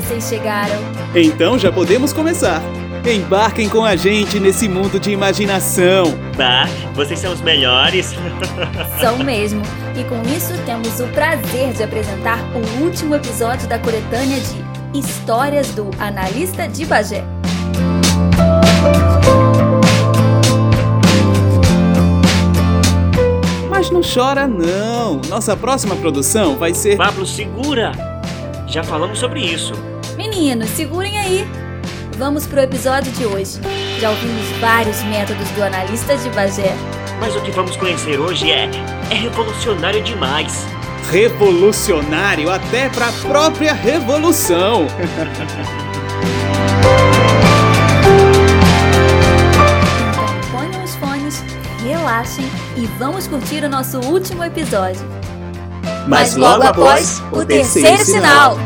vocês chegaram. Então já podemos começar. Embarquem com a gente nesse mundo de imaginação. Bah, vocês são os melhores. São mesmo. E com isso temos o prazer de apresentar o último episódio da coletânea de Histórias do Analista de Bagé. Mas não chora não. Nossa próxima produção vai ser Pablo, segura! Já falamos sobre isso. Meninos, segurem aí. Vamos pro episódio de hoje. Já ouvimos vários métodos do analista de Bagé. Mas o que vamos conhecer hoje é, é revolucionário demais. revolucionário até pra própria revolução. Então ponham os fones, relaxem e vamos curtir o nosso último episódio. Mas logo após, o terceiro sinal.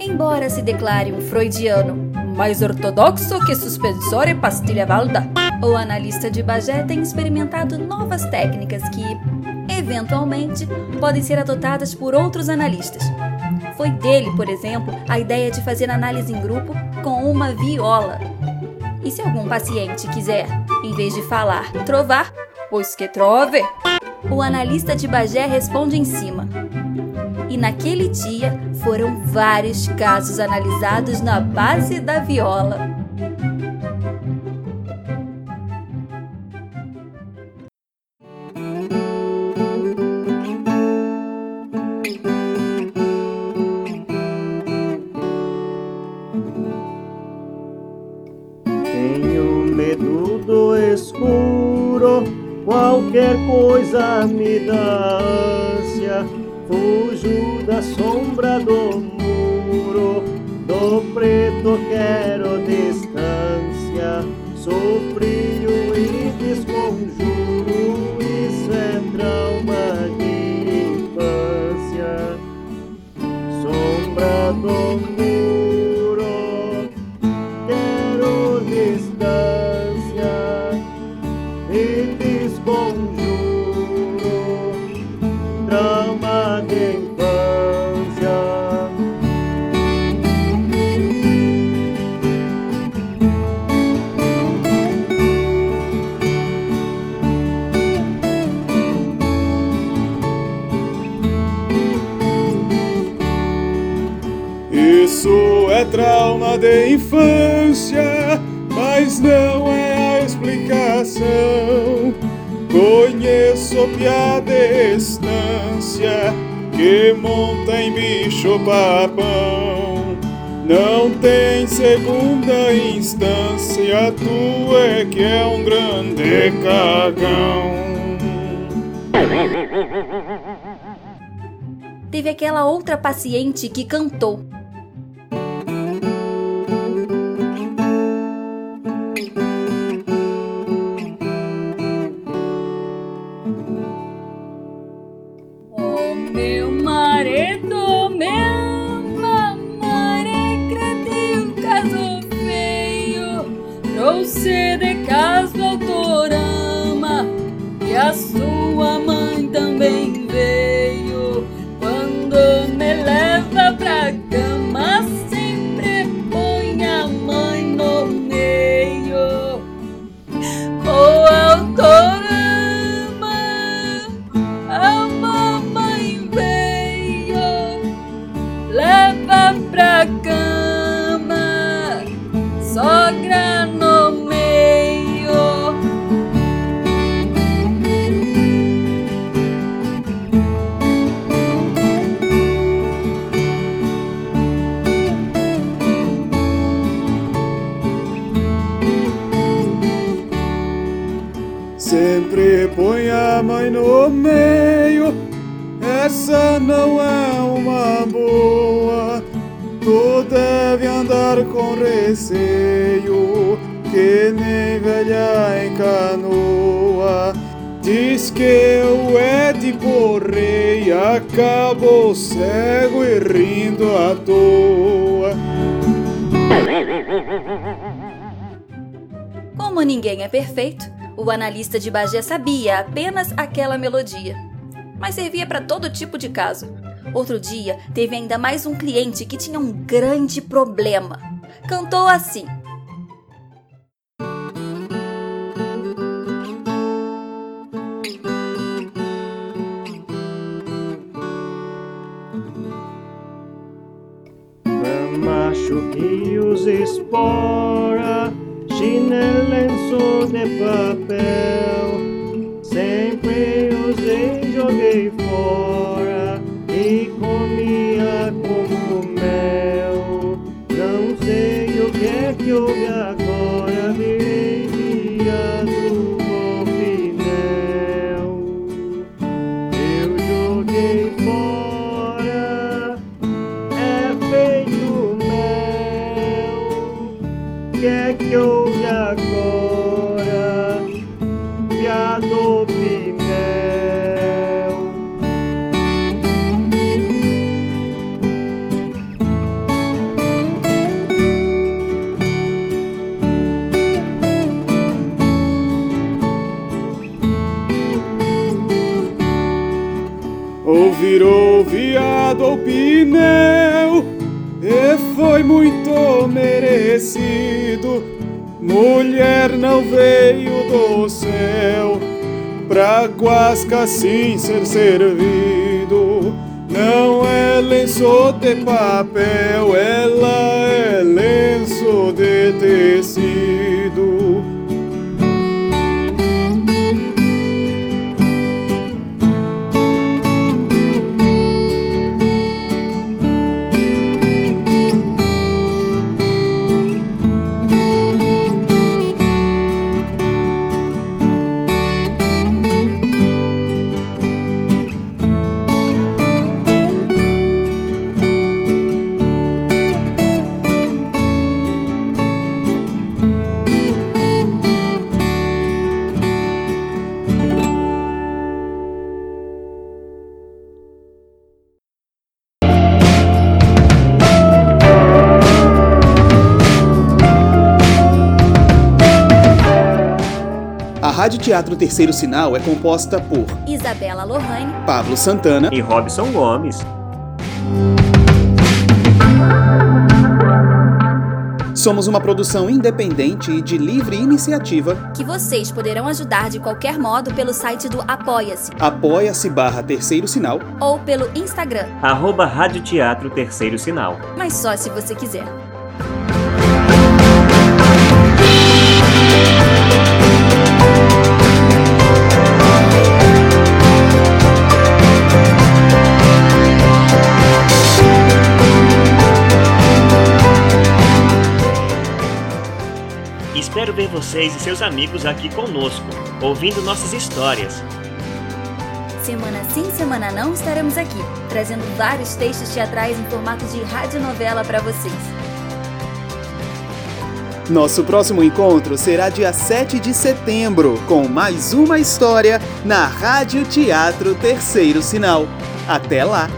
Embora se declare um freudiano mais ortodoxo que suspensore pastilha valda, o analista de Bagé tem experimentado novas técnicas que, eventualmente, podem ser adotadas por outros analistas. Foi dele, por exemplo, a ideia de fazer análise em grupo com uma viola. E se algum paciente quiser, em vez de falar trovar, pois que trove, o analista de Bagé responde em cima. E naquele dia foram vários casos analisados na base da viola. Escuro, qualquer coisa me dá ânsia. Fujo da sombra do muro, do preto quero distância. Sou frio e desconjuro, é trauma de infância, mas não é a explicação. Conheço piada e estância que monta em bicho papão. Não tem segunda instância, tu é que é um grande cagão. Teve aquela outra paciente que cantou. Trouxe de casa o autorama e a sua mãe Sempre põe a mãe no meio, essa não é uma boa. Tu deve andar com receio, que nem velha em canoa. Diz que o Édipo rei acabou cego e rindo à toa. Como ninguém é perfeito, o analista de Bagé sabia apenas aquela melodia. Mas servia para todo tipo de caso. Outro dia, teve ainda mais um cliente que tinha um grande problema. Cantou assim. Macho que usa espora, chinelo, lenço de papel. Sempre usei, joguei fora e comia como mel. Não sei o que é que houve agora, virei viado golfinel. Eu joguei fora é feito mel. Que é que houve agora? Piado pinel. Ou virou viado ou pneu, e foi muito merecido. Mulher não veio do céu, pra guasca assim ser servido. Não é lenço de papel, ela Rádio Teatro Terceiro Sinal é composta por Isabela Lohane, Pablo Santana, E Robson Gomes. somos uma produção independente e de livre iniciativa. que vocês poderão ajudar de qualquer modo pelo site do Apoia-se Apoia-se barra Terceiro Sinal. ou pelo Instagram, Arroba Rádio Teatro Terceiro Sinal. mas só se você quiser. Espero ver vocês e seus amigos aqui conosco, ouvindo nossas histórias. Semana sim, semana não, estaremos aqui, trazendo vários textos teatrais em formato de radionovela para vocês. Nosso próximo encontro será dia 7 de setembro, com mais uma história na Rádio Teatro Terceiro Sinal. Até lá!